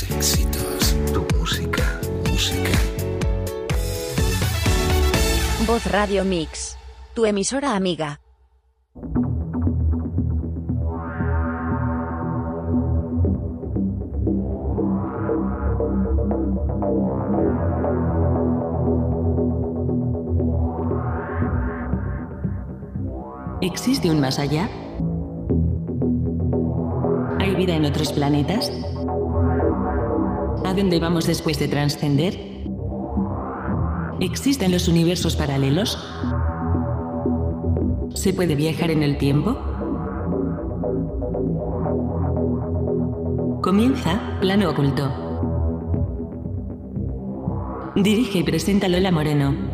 Éxitos. Tu música. Música. Voz Radio Mix. Tu emisora amiga. ¿Existe un más allá? ¿Hay vida en otros planetas? ¿A dónde vamos después de trascender? ¿Existen los universos paralelos? ¿Se puede viajar en el tiempo? Comienza Plano Oculto. Dirige y presenta Lola Moreno.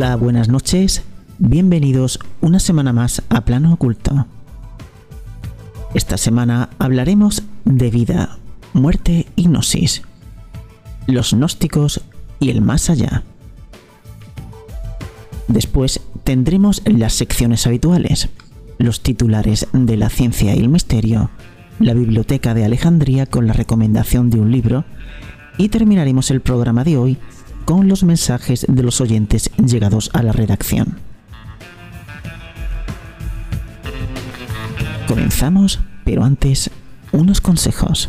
Hola, buenas noches. Bienvenidos una semana más a Plano Oculto. Esta semana hablaremos de vida, muerte y gnosis, los gnósticos y el más allá. Después tendremos las secciones habituales, los titulares de la ciencia y el misterio, la biblioteca de Alejandría con la recomendación de un libro y terminaremos el programa de hoy con los mensajes de los oyentes llegados a la redacción. Comenzamos, pero antes, unos consejos.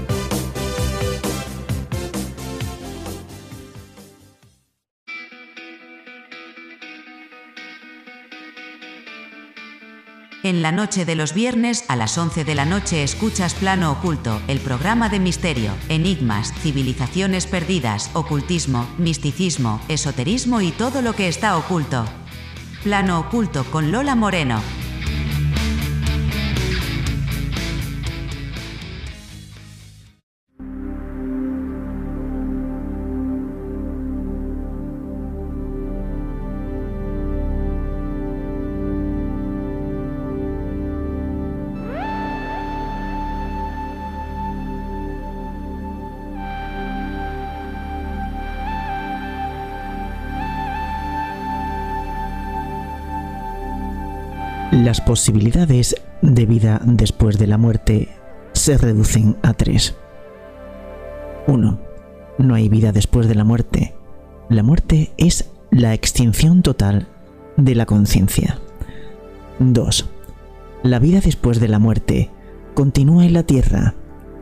En la noche de los viernes a las 11 de la noche escuchas Plano Oculto, el programa de misterio, enigmas, civilizaciones perdidas, ocultismo, misticismo, esoterismo y todo lo que está oculto. Plano Oculto con Lola Moreno. Las posibilidades de vida después de la muerte se reducen a tres. 1. No hay vida después de la muerte. La muerte es la extinción total de la conciencia. 2. La vida después de la muerte continúa en la tierra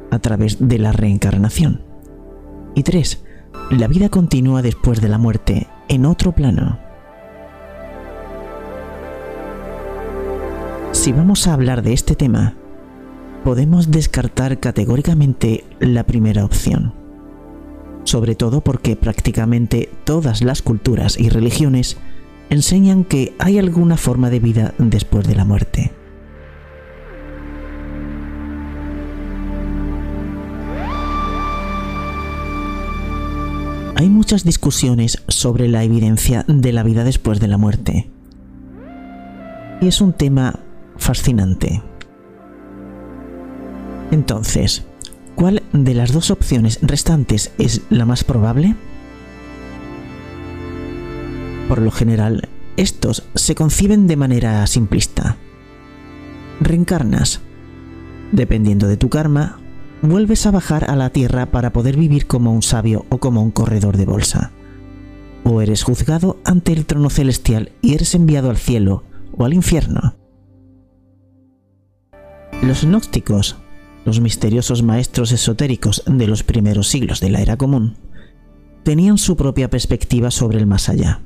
a través de la reencarnación. Y 3. La vida continúa después de la muerte en otro plano. Si vamos a hablar de este tema, podemos descartar categóricamente la primera opción, sobre todo porque prácticamente todas las culturas y religiones enseñan que hay alguna forma de vida después de la muerte. Hay muchas discusiones sobre la evidencia de la vida después de la muerte. Y es un tema fascinante. Entonces, ¿Cuál de las dos opciones restantes es la más probable? Por lo general, estos se conciben de manera simplista. Reencarnas. Dependiendo de tu karma, vuelves a bajar a la tierra para poder vivir como un sabio o como un corredor de bolsa. O eres juzgado ante el trono celestial y eres enviado al cielo o al infierno. Los gnósticos los misteriosos maestros esotéricos de los primeros siglos de la era común, tenían su propia perspectiva sobre el más allá.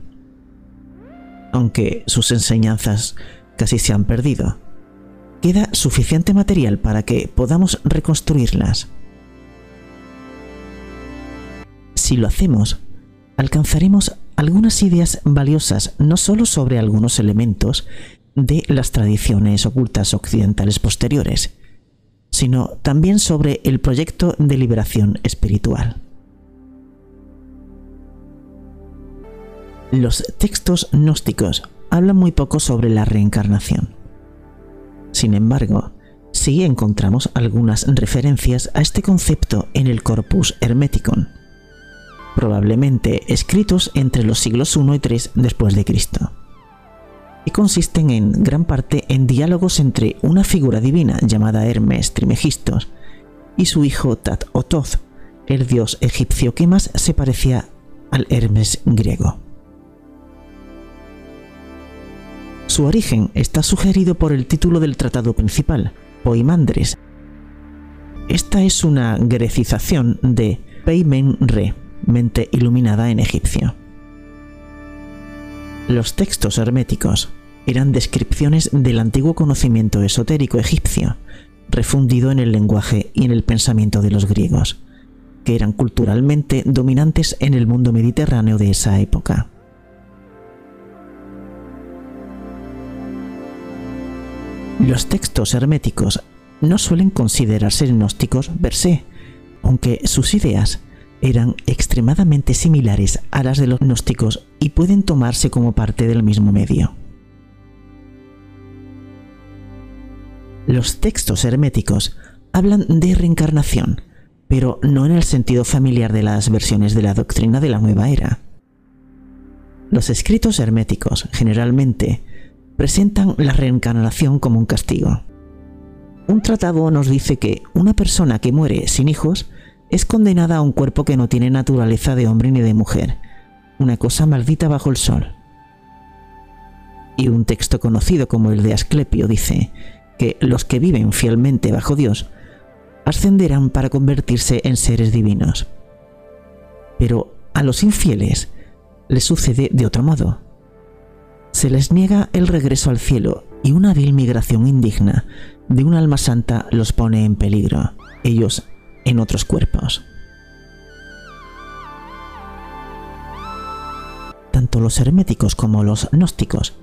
Aunque sus enseñanzas casi se han perdido, queda suficiente material para que podamos reconstruirlas. Si lo hacemos, alcanzaremos algunas ideas valiosas no solo sobre algunos elementos de las tradiciones ocultas occidentales posteriores, sino también sobre el proyecto de liberación espiritual. Los textos gnósticos hablan muy poco sobre la reencarnación. Sin embargo, sí encontramos algunas referencias a este concepto en el Corpus Hermeticon, probablemente escritos entre los siglos I y III después de Cristo y consisten en gran parte en diálogos entre una figura divina llamada Hermes Trimegistos y su hijo Tat o Toth, el dios egipcio que más se parecía al Hermes griego. Su origen está sugerido por el título del tratado principal, Poimandres. Esta es una grecización de Peimen Re, mente iluminada en egipcio. Los textos herméticos eran descripciones del antiguo conocimiento esotérico egipcio, refundido en el lenguaje y en el pensamiento de los griegos, que eran culturalmente dominantes en el mundo mediterráneo de esa época. Los textos herméticos no suelen considerarse gnósticos per se, aunque sus ideas eran extremadamente similares a las de los gnósticos y pueden tomarse como parte del mismo medio. Los textos herméticos hablan de reencarnación, pero no en el sentido familiar de las versiones de la doctrina de la nueva era. Los escritos herméticos generalmente presentan la reencarnación como un castigo. Un tratado nos dice que una persona que muere sin hijos es condenada a un cuerpo que no tiene naturaleza de hombre ni de mujer, una cosa maldita bajo el sol. Y un texto conocido como el de Asclepio dice que los que viven fielmente bajo Dios ascenderán para convertirse en seres divinos. Pero a los infieles les sucede de otro modo. Se les niega el regreso al cielo y una vil migración indigna de un alma santa los pone en peligro. Ellos en otros cuerpos. Tanto los herméticos como los gnósticos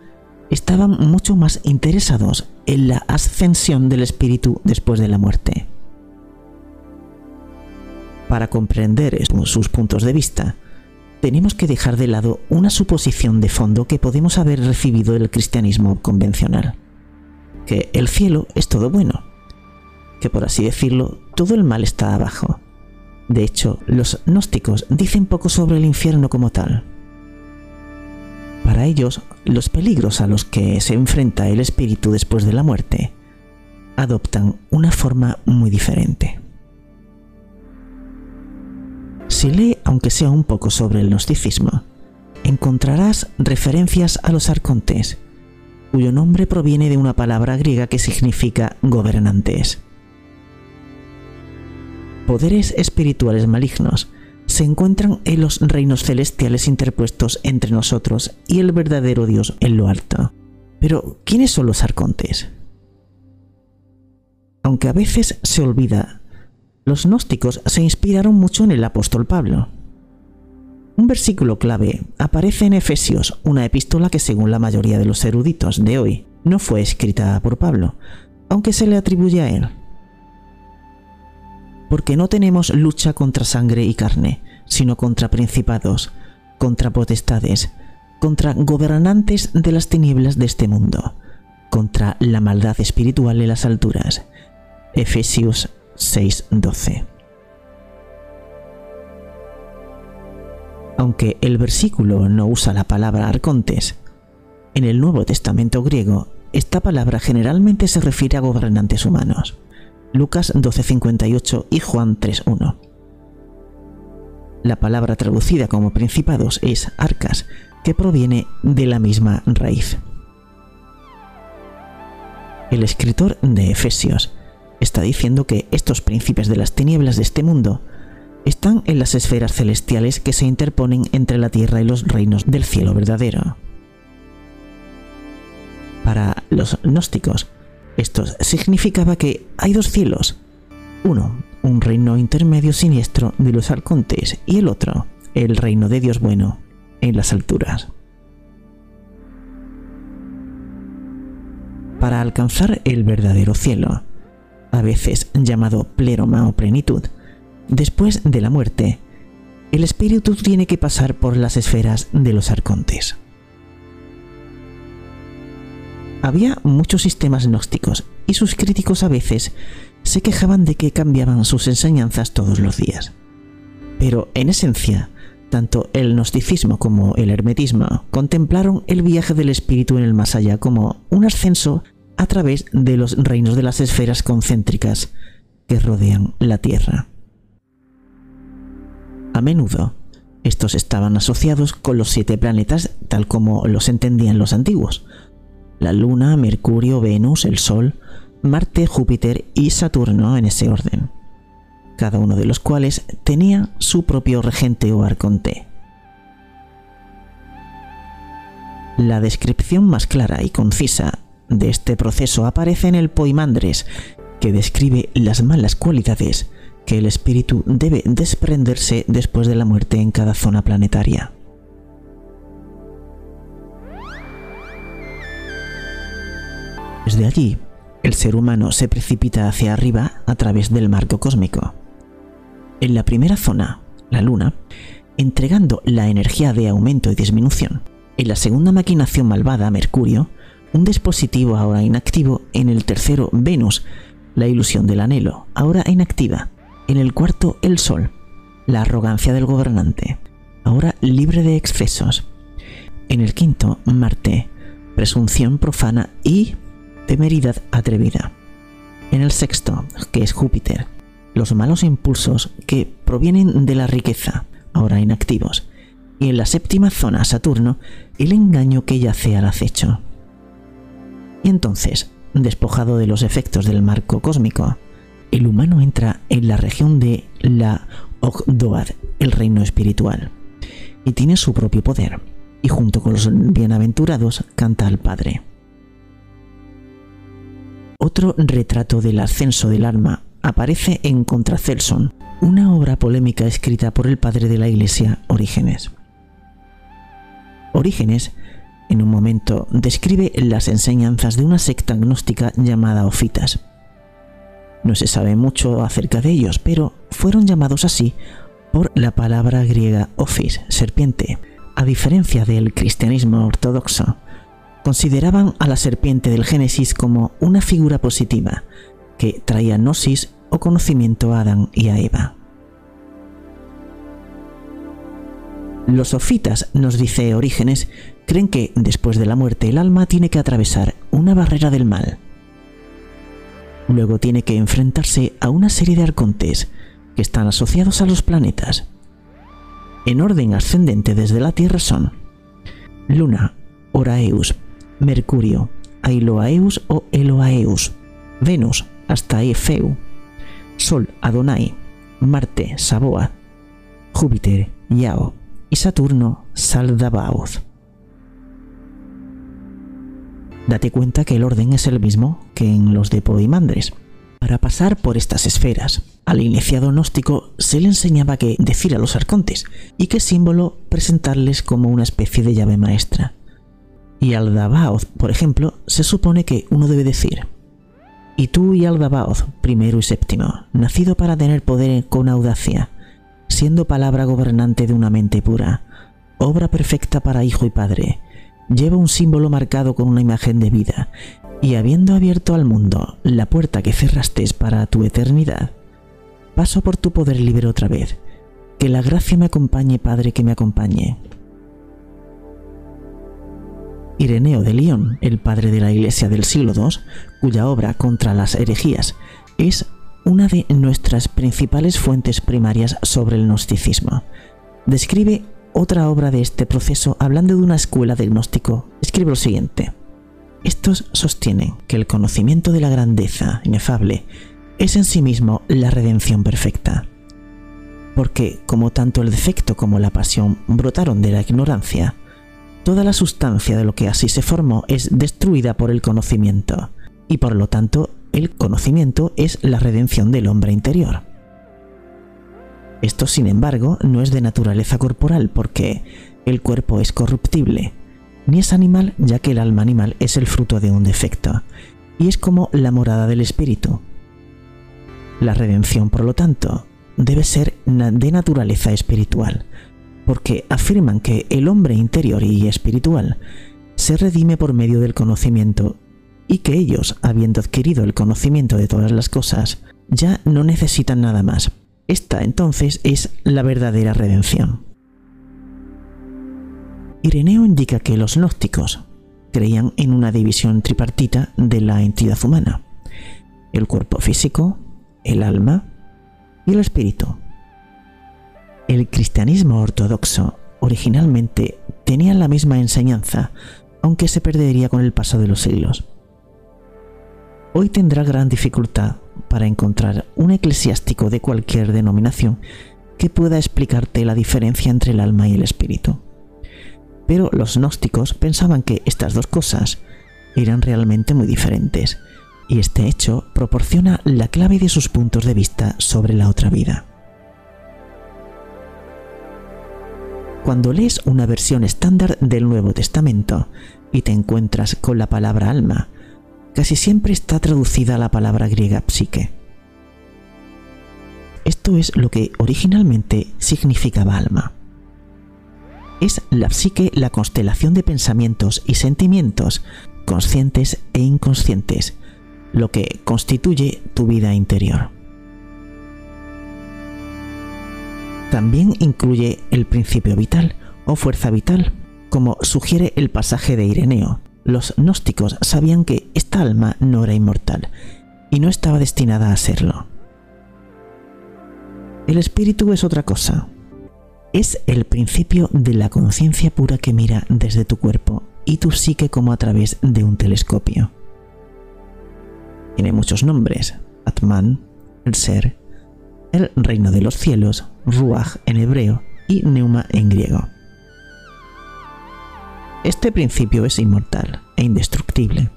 estaban mucho más interesados en la ascensión del espíritu después de la muerte. Para comprender sus puntos de vista, tenemos que dejar de lado una suposición de fondo que podemos haber recibido del cristianismo convencional, que el cielo es todo bueno, que por así decirlo, todo el mal está abajo. De hecho, los gnósticos dicen poco sobre el infierno como tal. Para ellos, los peligros a los que se enfrenta el espíritu después de la muerte adoptan una forma muy diferente. Si lee, aunque sea un poco sobre el gnosticismo, encontrarás referencias a los arcontes, cuyo nombre proviene de una palabra griega que significa gobernantes poderes espirituales malignos se encuentran en los reinos celestiales interpuestos entre nosotros y el verdadero Dios en lo alto. Pero, ¿quiénes son los arcontes? Aunque a veces se olvida, los gnósticos se inspiraron mucho en el apóstol Pablo. Un versículo clave aparece en Efesios, una epístola que según la mayoría de los eruditos de hoy no fue escrita por Pablo, aunque se le atribuye a él porque no tenemos lucha contra sangre y carne, sino contra principados, contra potestades, contra gobernantes de las tinieblas de este mundo, contra la maldad espiritual en las alturas. Efesios 6:12. Aunque el versículo no usa la palabra arcontes, en el Nuevo Testamento griego esta palabra generalmente se refiere a gobernantes humanos. Lucas 12:58 y Juan 3:1. La palabra traducida como principados es arcas, que proviene de la misma raíz. El escritor de Efesios está diciendo que estos príncipes de las tinieblas de este mundo están en las esferas celestiales que se interponen entre la tierra y los reinos del cielo verdadero. Para los gnósticos, esto significaba que hay dos cielos. Uno, un reino intermedio siniestro de los arcontes y el otro, el reino de Dios bueno, en las alturas. Para alcanzar el verdadero cielo, a veces llamado pleroma o plenitud, después de la muerte, el espíritu tiene que pasar por las esferas de los arcontes. Había muchos sistemas gnósticos y sus críticos a veces se quejaban de que cambiaban sus enseñanzas todos los días. Pero en esencia, tanto el gnosticismo como el hermetismo contemplaron el viaje del espíritu en el más allá como un ascenso a través de los reinos de las esferas concéntricas que rodean la Tierra. A menudo, estos estaban asociados con los siete planetas tal como los entendían los antiguos. La Luna, Mercurio, Venus, el Sol, Marte, Júpiter y Saturno en ese orden, cada uno de los cuales tenía su propio regente o arconte. La descripción más clara y concisa de este proceso aparece en el Poimandres, que describe las malas cualidades que el espíritu debe desprenderse después de la muerte en cada zona planetaria. Desde allí, el ser humano se precipita hacia arriba a través del marco cósmico. En la primera zona, la Luna, entregando la energía de aumento y disminución. En la segunda maquinación malvada, Mercurio, un dispositivo ahora inactivo. En el tercero, Venus, la ilusión del anhelo, ahora inactiva. En el cuarto, el Sol, la arrogancia del gobernante, ahora libre de excesos. En el quinto, Marte, presunción profana y temeridad atrevida. En el sexto, que es Júpiter, los malos impulsos que provienen de la riqueza, ahora inactivos. Y en la séptima zona, Saturno, el engaño que yace al acecho. Y entonces, despojado de los efectos del marco cósmico, el humano entra en la región de la Ogdoad, el reino espiritual, y tiene su propio poder, y junto con los bienaventurados canta al Padre. Otro retrato del ascenso del alma aparece en Contracelson, una obra polémica escrita por el padre de la Iglesia, Orígenes. Orígenes, en un momento, describe las enseñanzas de una secta agnóstica llamada Ofitas. No se sabe mucho acerca de ellos, pero fueron llamados así por la palabra griega ophis, serpiente, a diferencia del cristianismo ortodoxo, consideraban a la serpiente del Génesis como una figura positiva que traía gnosis o conocimiento a Adán y a Eva. Los sofitas, nos dice Orígenes, creen que después de la muerte el alma tiene que atravesar una barrera del mal. Luego tiene que enfrentarse a una serie de arcontes que están asociados a los planetas. En orden ascendente desde la Tierra son Luna, Oraeus, Mercurio, Ailoaeus o Eloaeus, Venus, hasta Efeu, Sol, Adonai, Marte, Saboa, Júpiter, Yao y Saturno, Saldabaoth. Date cuenta que el orden es el mismo que en los de Poimandres. Para pasar por estas esferas, al iniciado gnóstico se le enseñaba que decir a los arcontes y qué símbolo presentarles como una especie de llave maestra. Y al Dabaoth, por ejemplo, se supone que uno debe decir, y tú y Aldabaoth, primero y séptimo, nacido para tener poder con audacia, siendo palabra gobernante de una mente pura, obra perfecta para hijo y padre, lleva un símbolo marcado con una imagen de vida, y habiendo abierto al mundo la puerta que cerraste para tu eternidad, paso por tu poder libre otra vez, Que la gracia me acompañe, Padre, que me acompañe. Ireneo de León, el padre de la Iglesia del siglo II, cuya obra contra las herejías es una de nuestras principales fuentes primarias sobre el gnosticismo. Describe otra obra de este proceso hablando de una escuela de gnóstico. Escribe lo siguiente. Estos sostienen que el conocimiento de la grandeza inefable es en sí mismo la redención perfecta. Porque como tanto el defecto como la pasión brotaron de la ignorancia, toda la sustancia de lo que así se formó es destruida por el conocimiento, y por lo tanto el conocimiento es la redención del hombre interior. Esto, sin embargo, no es de naturaleza corporal porque el cuerpo es corruptible, ni es animal ya que el alma animal es el fruto de un defecto, y es como la morada del espíritu. La redención, por lo tanto, debe ser de naturaleza espiritual, porque afirman que el hombre interior y espiritual se redime por medio del conocimiento y que ellos, habiendo adquirido el conocimiento de todas las cosas, ya no necesitan nada más. Esta entonces es la verdadera redención. Ireneo indica que los gnósticos creían en una división tripartita de la entidad humana, el cuerpo físico, el alma y el espíritu. El cristianismo ortodoxo originalmente tenía la misma enseñanza, aunque se perdería con el paso de los siglos hoy tendrá gran dificultad para encontrar un eclesiástico de cualquier denominación que pueda explicarte la diferencia entre el alma y el espíritu. Pero los gnósticos pensaban que estas dos cosas eran realmente muy diferentes, y este hecho proporciona la clave de sus puntos de vista sobre la otra vida. Cuando lees una versión estándar del Nuevo Testamento y te encuentras con la palabra alma, casi siempre está traducida a la palabra griega psique. Esto es lo que originalmente significaba alma. Es la psique la constelación de pensamientos y sentimientos conscientes e inconscientes, lo que constituye tu vida interior. También incluye el principio vital o fuerza vital, como sugiere el pasaje de Ireneo, los gnósticos sabían que esta alma no era inmortal y no estaba destinada a serlo. El espíritu es otra cosa. Es el principio de la conciencia pura que mira desde tu cuerpo y tu psique como a través de un telescopio. Tiene muchos nombres. Atman, el ser, el reino de los cielos, Ruach en hebreo y Neuma en griego. Este principio es inmortal e indestructible.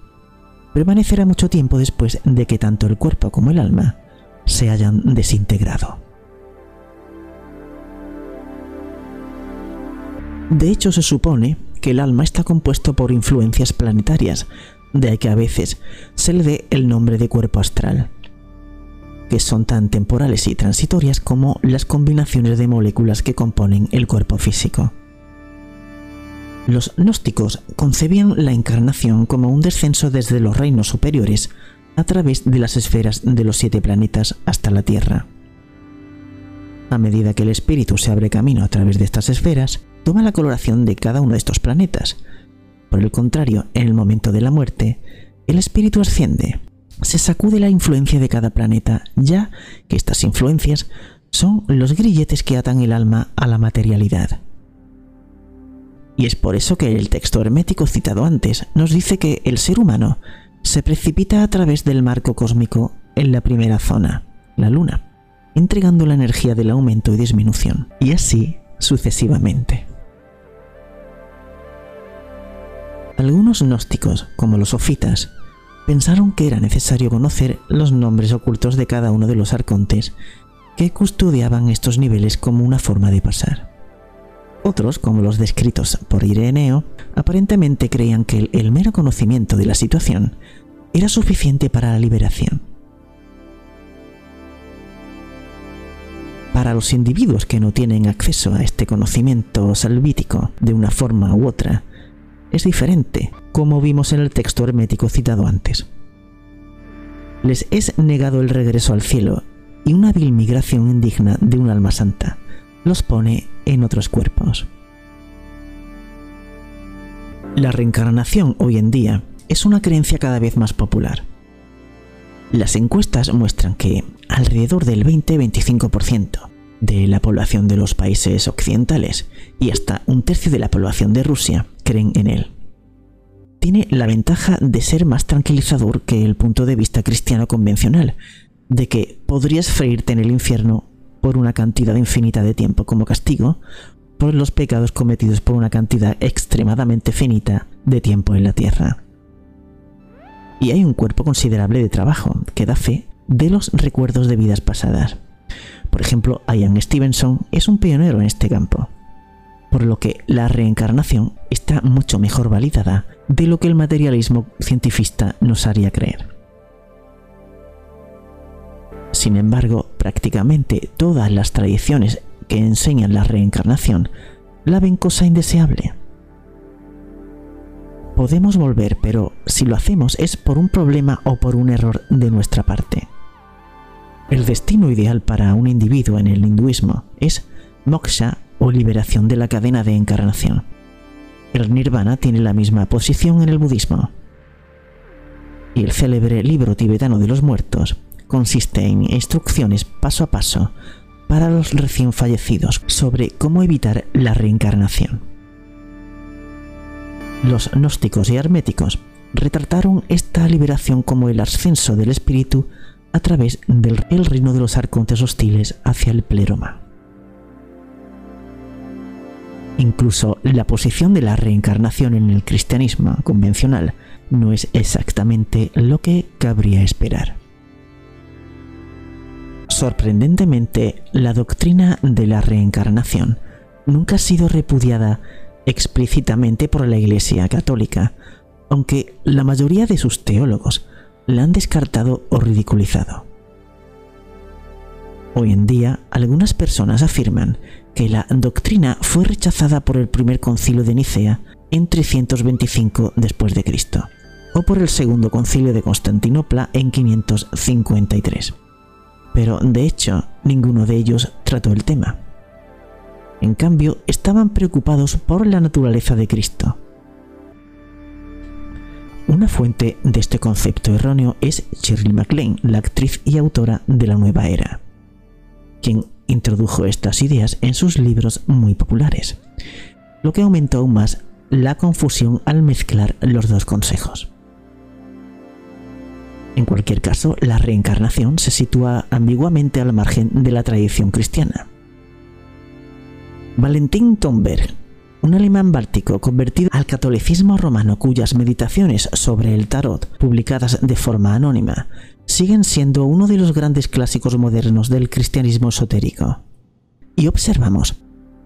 Permanecerá mucho tiempo después de que tanto el cuerpo como el alma se hayan desintegrado. De hecho, se supone que el alma está compuesto por influencias planetarias, de que a veces se le dé el nombre de cuerpo astral, que son tan temporales y transitorias como las combinaciones de moléculas que componen el cuerpo físico. Los gnósticos concebían la encarnación como un descenso desde los reinos superiores a través de las esferas de los siete planetas hasta la Tierra. A medida que el espíritu se abre camino a través de estas esferas, toma la coloración de cada uno de estos planetas. Por el contrario, en el momento de la muerte, el espíritu asciende, se sacude la influencia de cada planeta, ya que estas influencias son los grilletes que atan el alma a la materialidad. Y es por eso que el texto hermético citado antes nos dice que el ser humano se precipita a través del marco cósmico en la primera zona, la luna, entregando la energía del aumento y disminución, y así sucesivamente. Algunos gnósticos, como los sofitas, pensaron que era necesario conocer los nombres ocultos de cada uno de los arcontes que custodiaban estos niveles como una forma de pasar. Otros, como los descritos por Ireneo, aparentemente creían que el, mero conocimiento de la situación era suficiente para la liberación. Para los individuos que no tienen acceso a este conocimiento salvítico de una forma u otra, es diferente, como vimos en el texto hermético citado antes. Les es negado el regreso al cielo y una vil migración indigna de un alma santa los pone en otros cuerpos. La reencarnación hoy en día es una creencia cada vez más popular. Las encuestas muestran que alrededor del 20-25% de la población de los países occidentales y hasta un tercio de la población de Rusia creen en él. Tiene la ventaja de ser más tranquilizador que el punto de vista cristiano convencional, de que podrías freírte en el infierno por una cantidad infinita de tiempo como castigo por los pecados cometidos por una cantidad extremadamente finita de tiempo en la tierra. Y hay un cuerpo considerable de trabajo que da fe de los recuerdos de vidas pasadas. Por ejemplo, Ian Stevenson es un pionero en este campo, por lo que la reencarnación está mucho mejor validada de lo que el materialismo cientifista nos haría creer. Sin embargo, prácticamente todas las tradiciones que enseñan la reencarnación la ven cosa indeseable. Podemos volver, pero si lo hacemos es por un problema o por un error de nuestra parte. El destino ideal para un individuo en el hinduismo es moksha o liberación de la cadena de encarnación. El nirvana tiene la misma posición en el budismo. Y el célebre libro tibetano de los muertos consiste en instrucciones paso a paso para los recién fallecidos sobre cómo evitar la reencarnación. Los gnósticos y herméticos retrataron esta liberación como el ascenso del espíritu a través del reino de los arcontes hostiles hacia el pleroma. Incluso la posición de la reencarnación en el cristianismo convencional no es exactamente lo que cabría esperar. Sorprendentemente, la doctrina de la reencarnación nunca ha sido repudiada explícitamente por la Iglesia Católica, aunque la mayoría de sus teólogos la han descartado o ridiculizado. Hoy en día, algunas personas afirman que la doctrina fue rechazada por el primer concilio de Nicea en 325 después de Cristo o por el segundo concilio de Constantinopla en 553. Pero de hecho, ninguno de ellos trató el tema. En cambio, estaban preocupados por la naturaleza de Cristo, una fuente de este concepto erróneo es Shirley MacLaine, la actriz y autora de La Nueva Era, quien introdujo estas ideas en sus libros muy populares, lo que aumentó aún más la confusión al mezclar los dos consejos. En cualquier caso, la reencarnación se sitúa ambiguamente al margen de la tradición cristiana. Valentín Tomberg un alemán báltico convertido al catolicismo romano cuyas meditaciones sobre el tarot, publicadas de forma anónima, siguen siendo uno de los grandes clásicos modernos del cristianismo esotérico. Y observamos,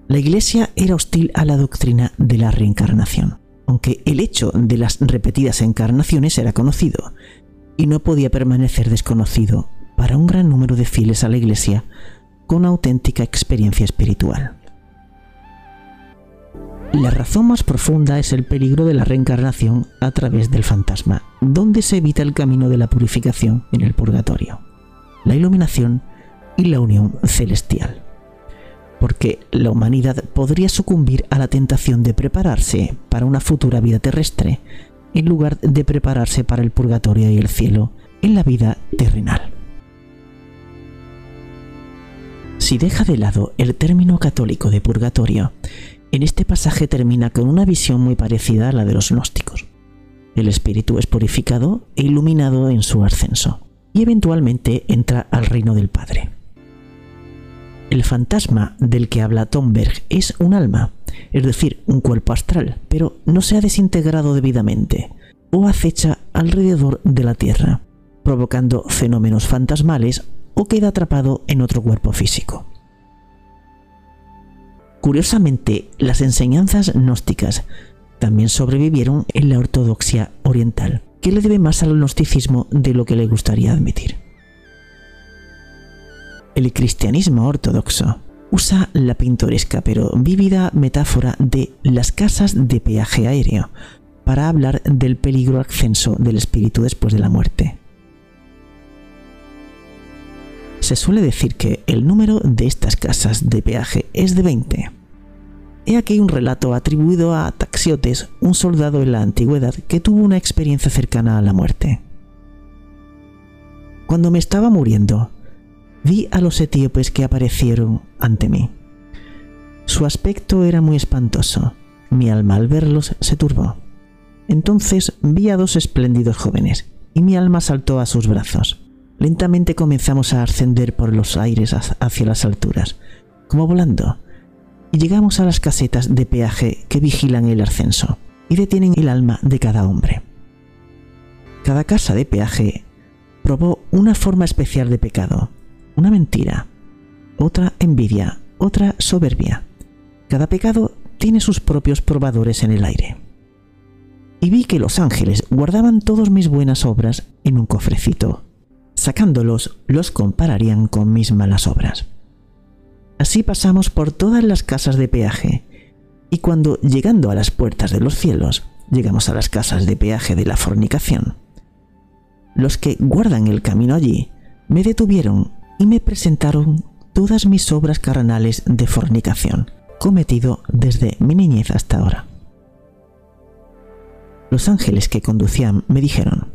la Iglesia era hostil a la doctrina de la reencarnación, aunque el hecho de las repetidas encarnaciones era conocido, y no podía permanecer desconocido para un gran número de fieles a la Iglesia con auténtica experiencia espiritual. La razón más profunda es el peligro de la reencarnación a través del fantasma, donde se evita el camino de la purificación en el purgatorio, la iluminación y la unión celestial. Porque la humanidad podría sucumbir a la tentación de prepararse para una futura vida terrestre, en lugar de prepararse para el purgatorio y el cielo en la vida terrenal. Si deja de lado el término católico de purgatorio en este pasaje termina con una visión muy parecida a la de los gnósticos. El espíritu es purificado e iluminado en su ascenso, y eventualmente entra al reino del Padre. El fantasma del que habla Tomberg es un alma, es decir, un cuerpo astral, pero no se ha desintegrado debidamente o acecha alrededor de la Tierra, provocando fenómenos fantasmales o queda atrapado en otro cuerpo físico. Curiosamente, las enseñanzas gnósticas también sobrevivieron en la ortodoxia oriental, que le debe más al gnosticismo de lo que le gustaría admitir. El cristianismo ortodoxo usa la pintoresca pero vívida metáfora de las casas de peaje aéreo para hablar del peligro ascenso del espíritu después de la muerte. Se suele decir que el número de estas casas de peaje es de 20. He aquí un relato atribuido a Taxiotes, un soldado en la antigüedad que tuvo una experiencia cercana a la muerte. Cuando me estaba muriendo, vi a los etíopes que aparecieron ante mí. Su aspecto era muy espantoso. Mi alma al verlos se turbó. Entonces vi a dos espléndidos jóvenes, y mi alma saltó a sus brazos. Lentamente comenzamos a ascender por los aires hacia las alturas, como volando, y llegamos a las casetas de peaje que vigilan el ascenso y detienen el alma de cada hombre. Cada casa de peaje probó una forma especial de pecado, una mentira, otra envidia, otra soberbia. Cada pecado tiene sus propios probadores en el aire y vi que los ángeles guardaban todas mis buenas obras en un cofrecito. Sacándolos, los compararían con mis malas obras. Así pasamos por todas las casas de peaje, y cuando llegando a las puertas de los cielos, llegamos a las casas de peaje de la fornicación, los que guardan el camino allí me detuvieron y me presentaron todas mis obras carnales de fornicación, cometido desde mi niñez hasta ahora. Los ángeles que conducían me dijeron,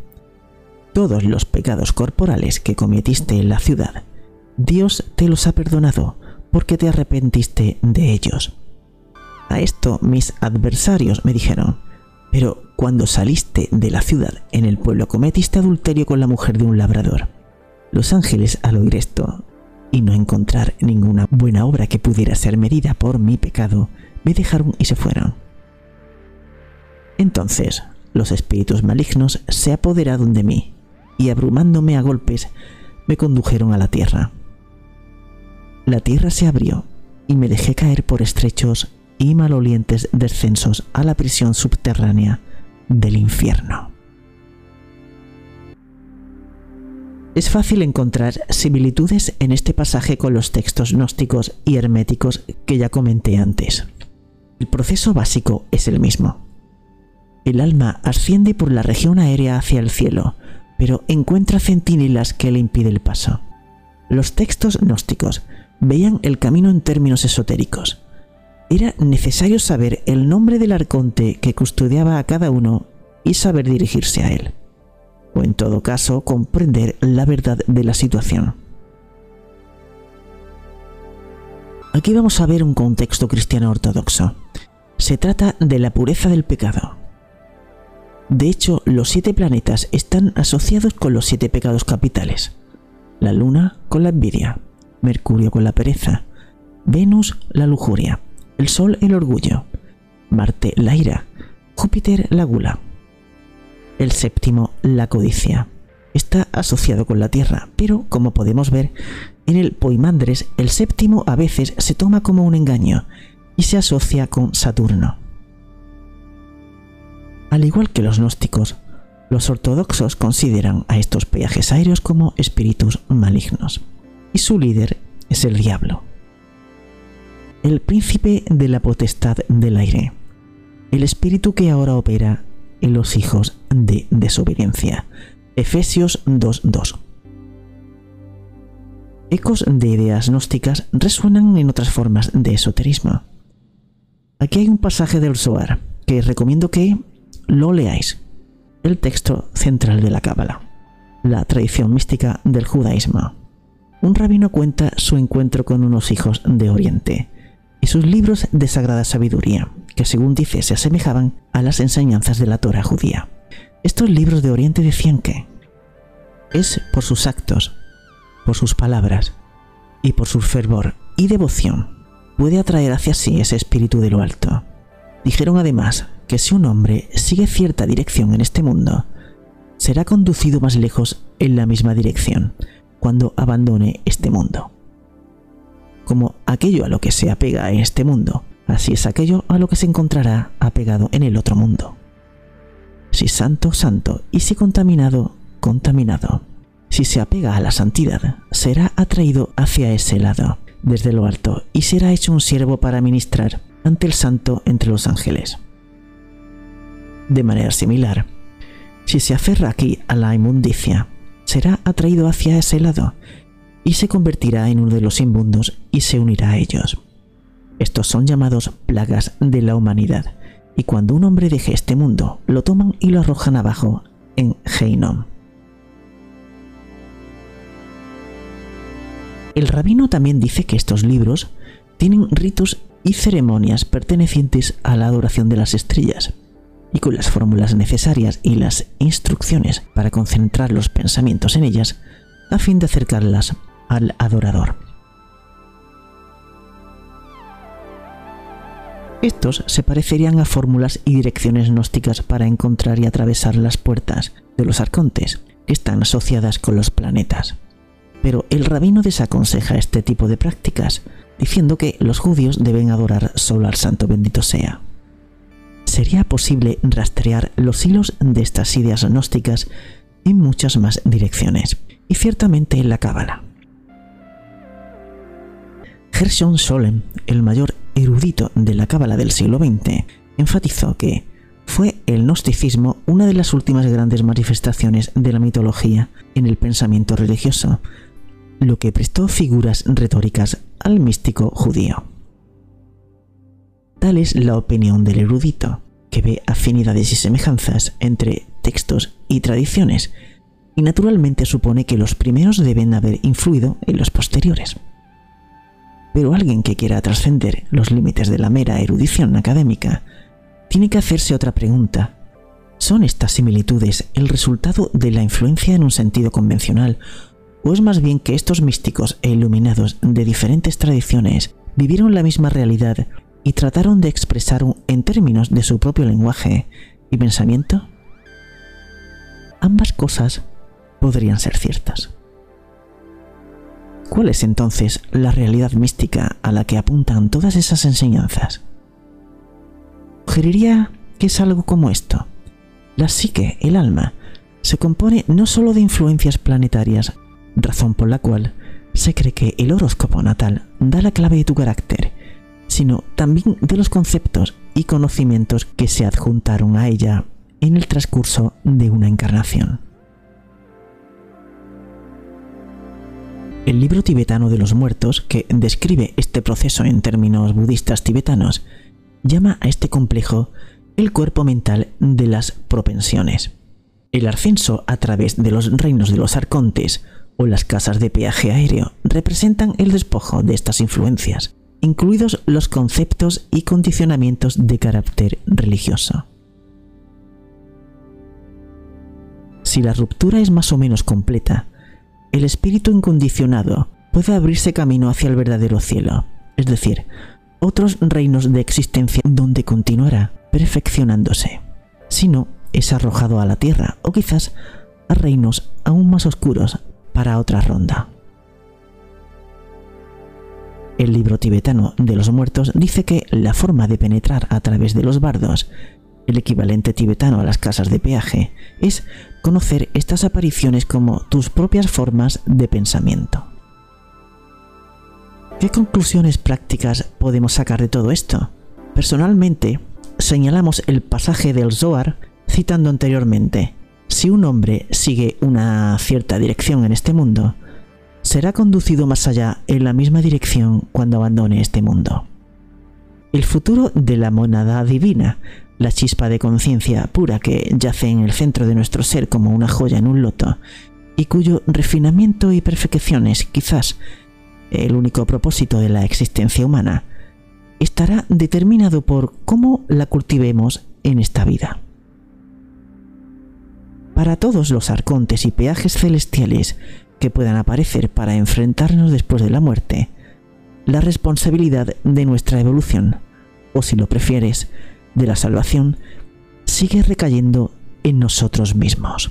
todos los pecados corporales que cometiste en la ciudad, Dios te los ha perdonado porque te arrepentiste de ellos. A esto mis adversarios me dijeron, pero cuando saliste de la ciudad en el pueblo cometiste adulterio con la mujer de un labrador. Los ángeles al oír esto y no encontrar ninguna buena obra que pudiera ser medida por mi pecado, me dejaron y se fueron. Entonces los espíritus malignos se apoderaron de mí y abrumándome a golpes me condujeron a la tierra. La tierra se abrió y me dejé caer por estrechos y malolientes descensos a la prisión subterránea del infierno. Es fácil encontrar similitudes en este pasaje con los textos gnósticos y herméticos que ya comenté antes. El proceso básico es el mismo. El alma asciende por la región aérea hacia el cielo, pero encuentra centinelas que le impide el paso. Los textos gnósticos veían el camino en términos esotéricos. Era necesario saber el nombre del arconte que custodiaba a cada uno y saber dirigirse a él, o en todo caso comprender la verdad de la situación. Aquí vamos a ver un contexto cristiano ortodoxo. Se trata de la pureza del pecado. De hecho, los siete planetas están asociados con los siete pecados capitales. La Luna con la envidia, Mercurio con la pereza, Venus la lujuria, el Sol el orgullo, Marte la ira, Júpiter la gula. El séptimo la codicia. Está asociado con la Tierra, pero como podemos ver, en el Poimandres el séptimo a veces se toma como un engaño y se asocia con Saturno. Al igual que los gnósticos, los ortodoxos consideran a estos peajes aéreos como espíritus malignos, y su líder es el diablo, el príncipe de la potestad del aire, el espíritu que ahora opera en los hijos de desobediencia. Efesios 2.2. Ecos de ideas gnósticas resuenan en otras formas de esoterismo. Aquí hay un pasaje del Zohar que recomiendo que lo leáis. El texto central de la Cábala, la tradición mística del judaísmo. Un rabino cuenta su encuentro con unos hijos de Oriente y sus libros de sagrada sabiduría, que según dice se asemejaban a las enseñanzas de la Torah judía. Estos libros de Oriente decían que es por sus actos, por sus palabras y por su fervor y devoción puede atraer hacia sí ese espíritu de lo alto. Dijeron además que si un hombre sigue cierta dirección en este mundo, será conducido más lejos en la misma dirección cuando abandone este mundo. Como aquello a lo que se apega en este mundo, así es aquello a lo que se encontrará apegado en el otro mundo. Si santo, santo, y si contaminado, contaminado. Si se apega a la santidad, será atraído hacia ese lado, desde lo alto, y será hecho un siervo para ministrar ante el santo entre los ángeles. De manera similar, si se aferra aquí a la inmundicia, será atraído hacia ese lado y se convertirá en uno de los inmundos y se unirá a ellos. Estos son llamados plagas de la humanidad, y cuando un hombre deje este mundo, lo toman y lo arrojan abajo en Heinom. El rabino también dice que estos libros tienen ritos y ceremonias pertenecientes a la adoración de las estrellas, y con las fórmulas necesarias y las instrucciones para concentrar los pensamientos en ellas, a fin de acercarlas al adorador. Estos se parecerían a fórmulas y direcciones gnósticas para encontrar y atravesar las puertas de los arcontes, que están asociadas con los planetas. Pero el rabino desaconseja este tipo de prácticas, diciendo que los judíos deben adorar solo al santo bendito sea. Sería posible rastrear los hilos de estas ideas gnósticas en muchas más direcciones, y ciertamente en la Cábala. Gershon Solem, el mayor erudito de la Cábala del siglo XX, enfatizó que fue el gnosticismo una de las últimas grandes manifestaciones de la mitología en el pensamiento religioso, lo que prestó figuras retóricas al místico judío. Tal es la opinión del erudito, que ve afinidades y semejanzas entre textos y tradiciones, y naturalmente supone que los primeros deben haber influido en los posteriores. Pero alguien que quiera trascender los límites de la mera erudición académica tiene que hacerse otra pregunta. ¿Son estas similitudes el resultado de la influencia en un sentido convencional ¿O es más bien que estos místicos e iluminados de diferentes tradiciones vivieron la misma realidad y trataron de expresar en términos de su propio lenguaje y pensamiento? Ambas cosas podrían ser ciertas. ¿Cuál es entonces la realidad mística a la que apuntan todas esas enseñanzas? Sugeriría que es algo como esto. La psique, el alma, se compone no solo de influencias planetarias, razón por la cual se cree que el horóscopo natal da la clave de tu carácter, sino también de los conceptos y conocimientos que se adjuntaron a ella en el transcurso de una encarnación. El libro tibetano de los muertos, que describe este proceso en términos budistas tibetanos, llama a este complejo el cuerpo mental de las propensiones. El ascenso a través de los reinos de los arcontes o las casas de peaje aéreo representan el despojo de estas influencias, incluidos los conceptos y condicionamientos de carácter religioso. Si la ruptura es más o menos completa, el espíritu incondicionado puede abrirse camino hacia el verdadero cielo, es decir, otros reinos de existencia donde continuará perfeccionándose. Si no, es arrojado a la tierra o quizás a reinos aún más oscuros para otra ronda. El libro tibetano de los muertos dice que la forma de penetrar a través de los bardos, el equivalente tibetano a las casas de peaje, es conocer estas apariciones como tus propias formas de pensamiento. ¿Qué conclusiones prácticas podemos sacar de todo esto? Personalmente, señalamos el pasaje del Zohar citando anteriormente, si un hombre sigue una cierta dirección en este mundo, será conducido más allá en la misma dirección cuando abandone este mundo. El futuro de la monada divina, la chispa de conciencia pura que yace en el centro de nuestro ser como una joya en un loto, y cuyo refinamiento y perfección es quizás el único propósito de la existencia humana, estará determinado por cómo la cultivemos en esta vida. Para todos los arcontes y peajes celestiales que puedan aparecer para enfrentarnos después de la muerte, la responsabilidad de nuestra evolución, o si lo prefieres, de la salvación, sigue recayendo en nosotros mismos.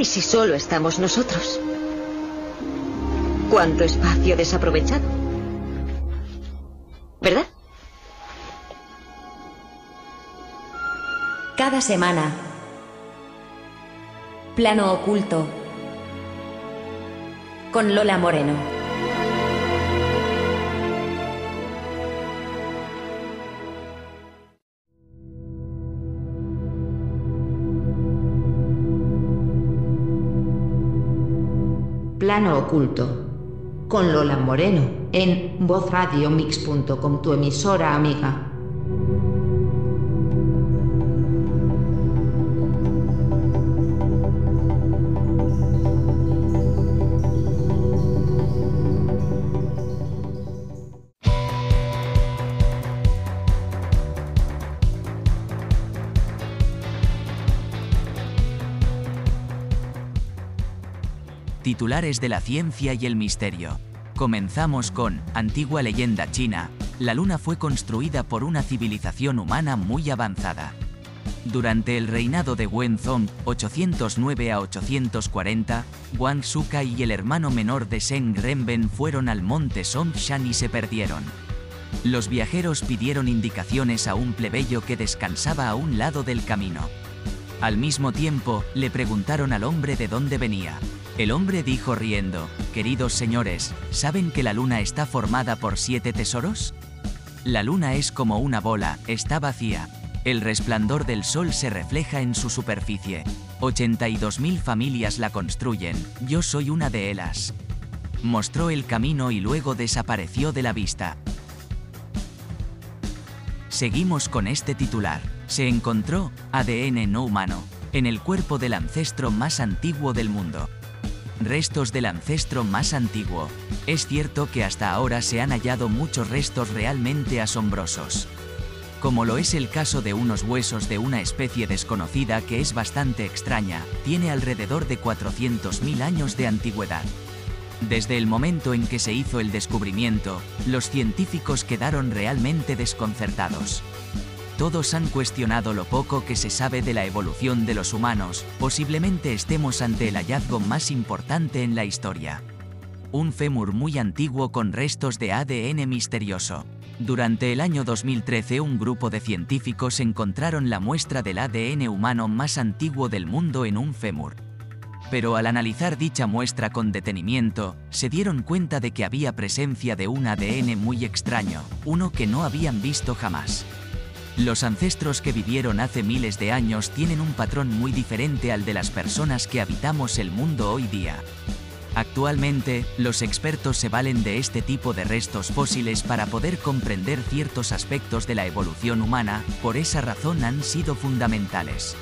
¿Y si solo estamos nosotros? ¿Cuánto espacio desaprovechado? ¿Verdad? Cada semana. Plano oculto. Con Lola Moreno. Plano oculto. Con Lola Moreno. En vozradiomix.com, tu emisora amiga. Titulares de la ciencia y el misterio. Comenzamos con, antigua leyenda china, la luna fue construida por una civilización humana muy avanzada. Durante el reinado de Wenzong, 809 a 840, Wang Sukai y el hermano menor de Zheng Renben fueron al monte Songshan y se perdieron. Los viajeros pidieron indicaciones a un plebeyo que descansaba a un lado del camino. Al mismo tiempo, le preguntaron al hombre de dónde venía. El hombre dijo riendo, Queridos señores, ¿saben que la luna está formada por siete tesoros? La luna es como una bola, está vacía. El resplandor del sol se refleja en su superficie. 82.000 familias la construyen, yo soy una de ellas. Mostró el camino y luego desapareció de la vista. Seguimos con este titular. Se encontró ADN no humano en el cuerpo del ancestro más antiguo del mundo. Restos del ancestro más antiguo. Es cierto que hasta ahora se han hallado muchos restos realmente asombrosos. Como lo es el caso de unos huesos de una especie desconocida que es bastante extraña, tiene alrededor de 400.000 años de antigüedad. Desde el momento en que se hizo el descubrimiento, los científicos quedaron realmente desconcertados. Todos han cuestionado lo poco que se sabe de la evolución de los humanos, posiblemente estemos ante el hallazgo más importante en la historia. Un fémur muy antiguo con restos de ADN misterioso. Durante el año 2013 un grupo de científicos encontraron la muestra del ADN humano más antiguo del mundo en un fémur. Pero al analizar dicha muestra con detenimiento, se dieron cuenta de que había presencia de un ADN muy extraño, uno que no habían visto jamás. Los ancestros que vivieron hace miles de años tienen un patrón muy diferente al de las personas que habitamos el mundo hoy día. Actualmente, los expertos se valen de este tipo de restos fósiles para poder comprender ciertos aspectos de la evolución humana, por esa razón han sido fundamentales.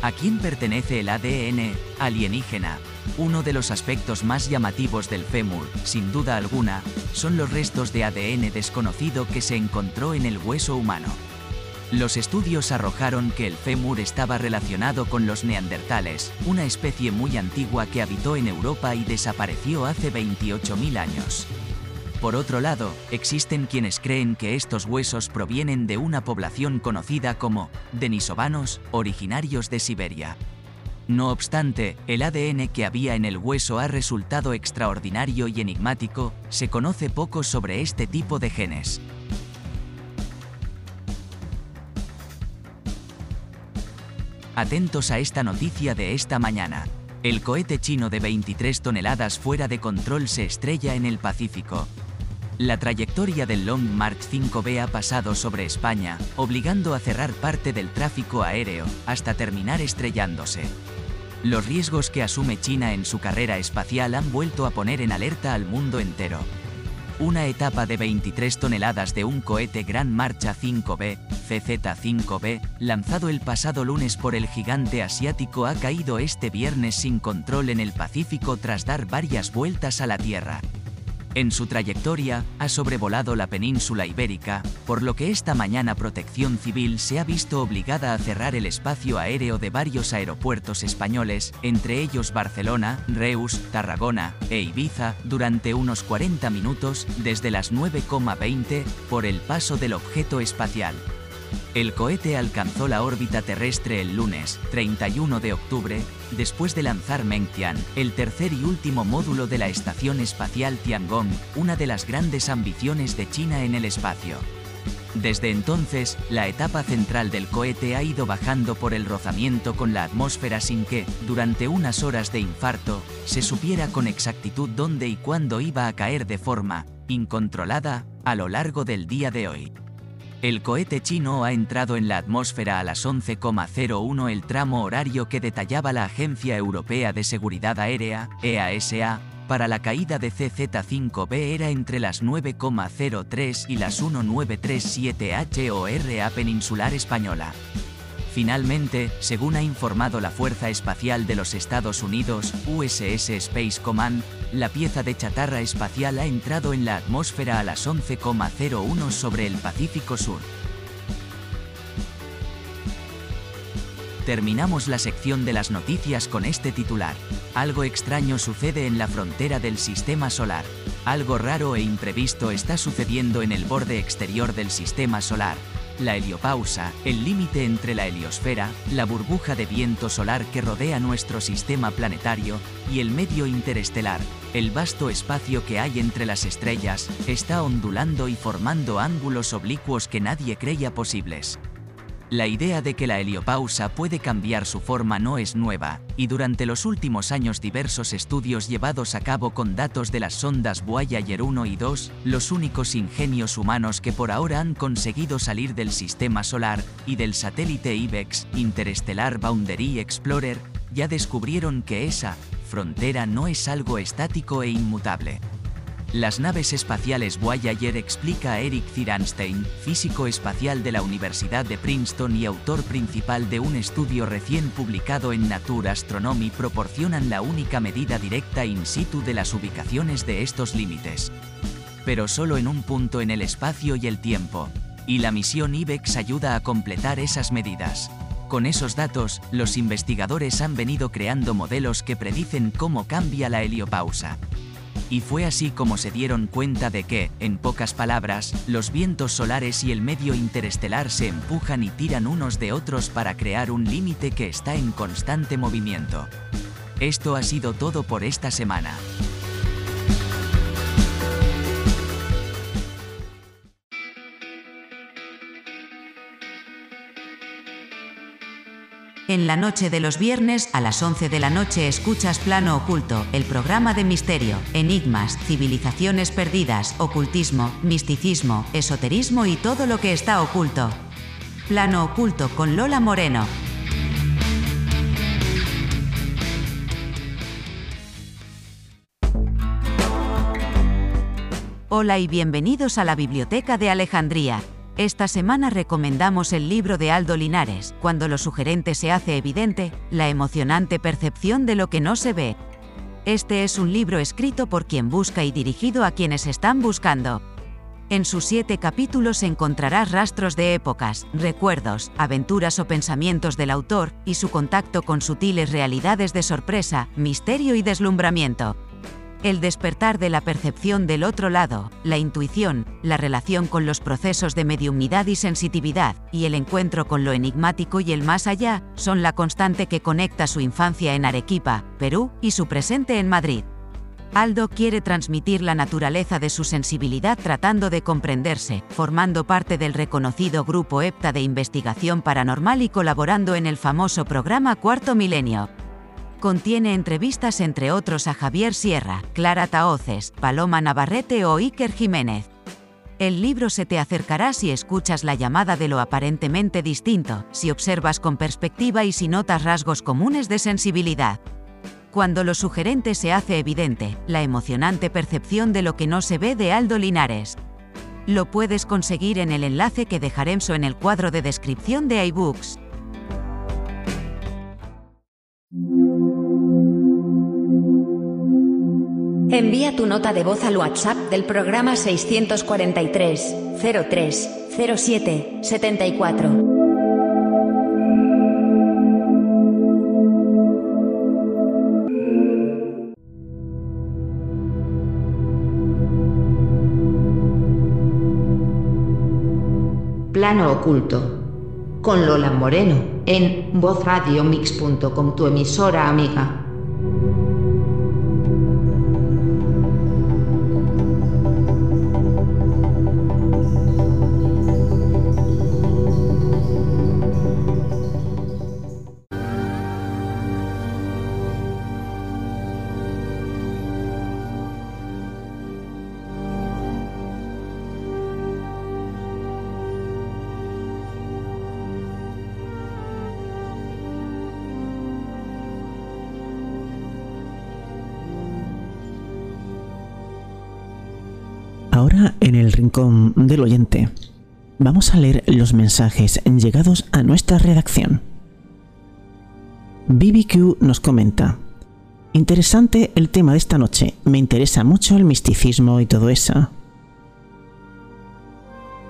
¿A quién pertenece el ADN alienígena? Uno de los aspectos más llamativos del fémur, sin duda alguna, son los restos de ADN desconocido que se encontró en el hueso humano. Los estudios arrojaron que el fémur estaba relacionado con los neandertales, una especie muy antigua que habitó en Europa y desapareció hace 28.000 años. Por otro lado, existen quienes creen que estos huesos provienen de una población conocida como denisovanos, originarios de Siberia. No obstante, el ADN que había en el hueso ha resultado extraordinario y enigmático, se conoce poco sobre este tipo de genes. Atentos a esta noticia de esta mañana. El cohete chino de 23 toneladas fuera de control se estrella en el Pacífico. La trayectoria del Long March 5B ha pasado sobre España, obligando a cerrar parte del tráfico aéreo, hasta terminar estrellándose. Los riesgos que asume China en su carrera espacial han vuelto a poner en alerta al mundo entero. Una etapa de 23 toneladas de un cohete Gran Marcha 5B, CZ-5B, lanzado el pasado lunes por el gigante asiático ha caído este viernes sin control en el Pacífico tras dar varias vueltas a la Tierra. En su trayectoria, ha sobrevolado la península ibérica, por lo que esta mañana Protección Civil se ha visto obligada a cerrar el espacio aéreo de varios aeropuertos españoles, entre ellos Barcelona, Reus, Tarragona e Ibiza, durante unos 40 minutos, desde las 9,20, por el paso del objeto espacial. El cohete alcanzó la órbita terrestre el lunes, 31 de octubre, después de lanzar Mengtian, el tercer y último módulo de la Estación Espacial Tiangong, una de las grandes ambiciones de China en el espacio. Desde entonces, la etapa central del cohete ha ido bajando por el rozamiento con la atmósfera sin que, durante unas horas de infarto, se supiera con exactitud dónde y cuándo iba a caer de forma incontrolada a lo largo del día de hoy. El cohete chino ha entrado en la atmósfera a las 11,01 el tramo horario que detallaba la Agencia Europea de Seguridad Aérea, EASA, para la caída de CZ-5B era entre las 9,03 y las 1937 HORA peninsular española. Finalmente, según ha informado la Fuerza Espacial de los Estados Unidos, USS Space Command, la pieza de chatarra espacial ha entrado en la atmósfera a las 11,01 sobre el Pacífico Sur. Terminamos la sección de las noticias con este titular. Algo extraño sucede en la frontera del sistema solar. Algo raro e imprevisto está sucediendo en el borde exterior del sistema solar, la heliopausa, el límite entre la heliosfera, la burbuja de viento solar que rodea nuestro sistema planetario, y el medio interestelar, el vasto espacio que hay entre las estrellas, está ondulando y formando ángulos oblicuos que nadie creía posibles. La idea de que la heliopausa puede cambiar su forma no es nueva, y durante los últimos años diversos estudios llevados a cabo con datos de las sondas Voyager 1 y 2, los únicos ingenios humanos que por ahora han conseguido salir del sistema solar, y del satélite IBEX, Interstellar Boundary Explorer, ya descubrieron que esa frontera no es algo estático e inmutable. Las naves espaciales Voyager explica Eric Ziranstein, físico espacial de la Universidad de Princeton y autor principal de un estudio recién publicado en Nature Astronomy, proporcionan la única medida directa in situ de las ubicaciones de estos límites. Pero solo en un punto en el espacio y el tiempo. Y la misión IBEX ayuda a completar esas medidas. Con esos datos, los investigadores han venido creando modelos que predicen cómo cambia la heliopausa. Y fue así como se dieron cuenta de que, en pocas palabras, los vientos solares y el medio interestelar se empujan y tiran unos de otros para crear un límite que está en constante movimiento. Esto ha sido todo por esta semana. En la noche de los viernes a las 11 de la noche escuchas Plano Oculto, el programa de misterio, enigmas, civilizaciones perdidas, ocultismo, misticismo, esoterismo y todo lo que está oculto. Plano Oculto con Lola Moreno. Hola y bienvenidos a la Biblioteca de Alejandría. Esta semana recomendamos el libro de Aldo Linares, Cuando lo sugerente se hace evidente, la emocionante percepción de lo que no se ve. Este es un libro escrito por quien busca y dirigido a quienes están buscando. En sus siete capítulos encontrarás rastros de épocas, recuerdos, aventuras o pensamientos del autor, y su contacto con sutiles realidades de sorpresa, misterio y deslumbramiento el despertar de la percepción del otro lado, la intuición, la relación con los procesos de mediumnidad y sensitividad, y el encuentro con lo enigmático y el más allá, son la constante que conecta su infancia en Arequipa, Perú, y su presente en Madrid. Aldo quiere transmitir la naturaleza de su sensibilidad tratando de comprenderse, formando parte del reconocido grupo EPTA de investigación paranormal y colaborando en el famoso programa Cuarto Milenio. Contiene entrevistas entre otros a Javier Sierra, Clara Taoces, Paloma Navarrete o Iker Jiménez. El libro se te acercará si escuchas la llamada de lo aparentemente distinto, si observas con perspectiva y si notas rasgos comunes de sensibilidad. Cuando lo sugerente se hace evidente, la emocionante percepción de lo que no se ve de Aldo Linares. Lo puedes conseguir en el enlace que dejaremos en el cuadro de descripción de iBooks. Envía tu nota de voz al WhatsApp del programa 643 03 07 74. Plano Oculto, con Lola Moreno, en vozradiomix.com, tu emisora amiga. Del oyente vamos a leer los mensajes llegados a nuestra redacción. BBQ nos comenta, interesante el tema de esta noche, me interesa mucho el misticismo y todo eso.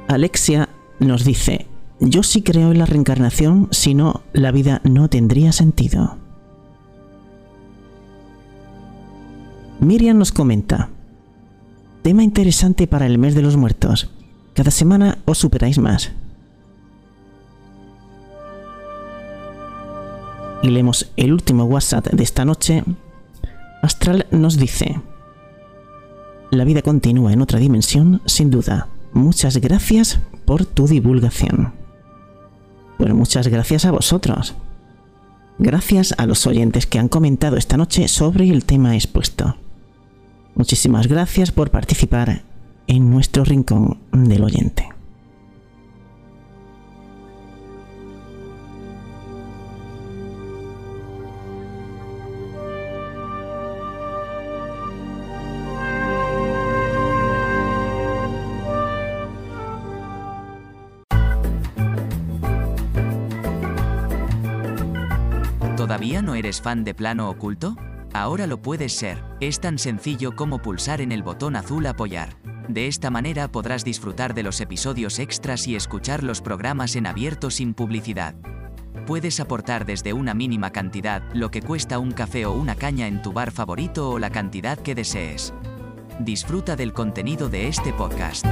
Alexia nos dice, yo sí creo en la reencarnación, si no, la vida no tendría sentido. Miriam nos comenta, tema interesante para el mes de los muertos. Cada semana os superáis más. Y leemos el último WhatsApp de esta noche. Astral nos dice, la vida continúa en otra dimensión, sin duda. Muchas gracias por tu divulgación. Pues muchas gracias a vosotros. Gracias a los oyentes que han comentado esta noche sobre el tema expuesto. Muchísimas gracias por participar en nuestro rincón del oyente. ¿Todavía no eres fan de Plano Oculto? Ahora lo puedes ser, es tan sencillo como pulsar en el botón azul apoyar. De esta manera podrás disfrutar de los episodios extras y escuchar los programas en abierto sin publicidad. Puedes aportar desde una mínima cantidad, lo que cuesta un café o una caña en tu bar favorito o la cantidad que desees. Disfruta del contenido de este podcast.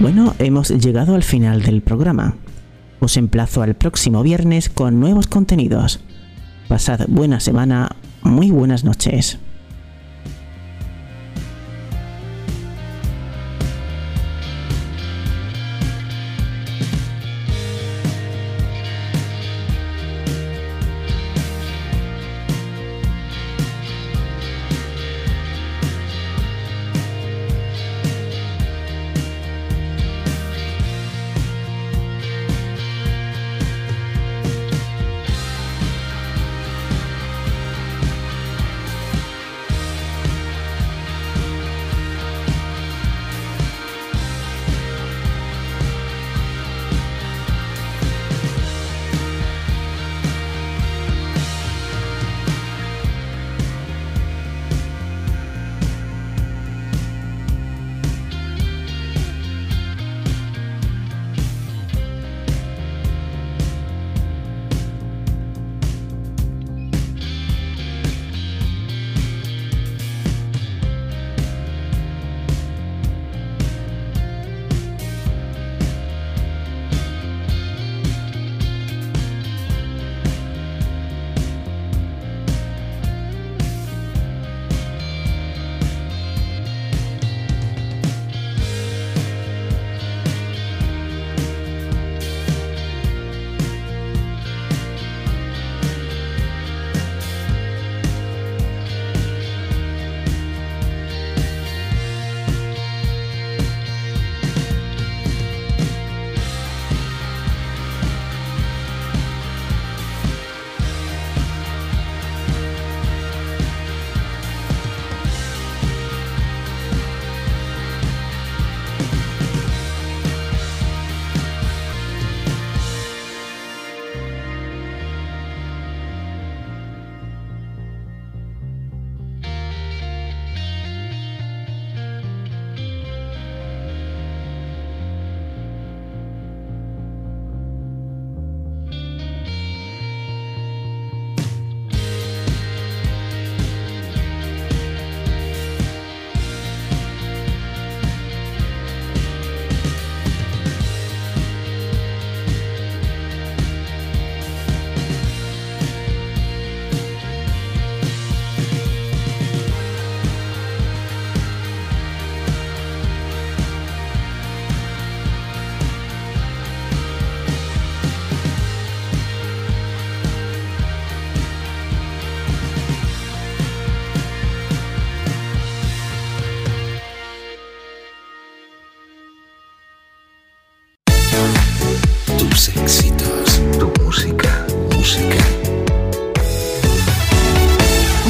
Bueno, hemos llegado al final del programa. Os emplazo al próximo viernes con nuevos contenidos. Pasad buena semana, muy buenas noches.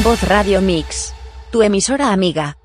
Voz Radio Mix. Tu emisora amiga.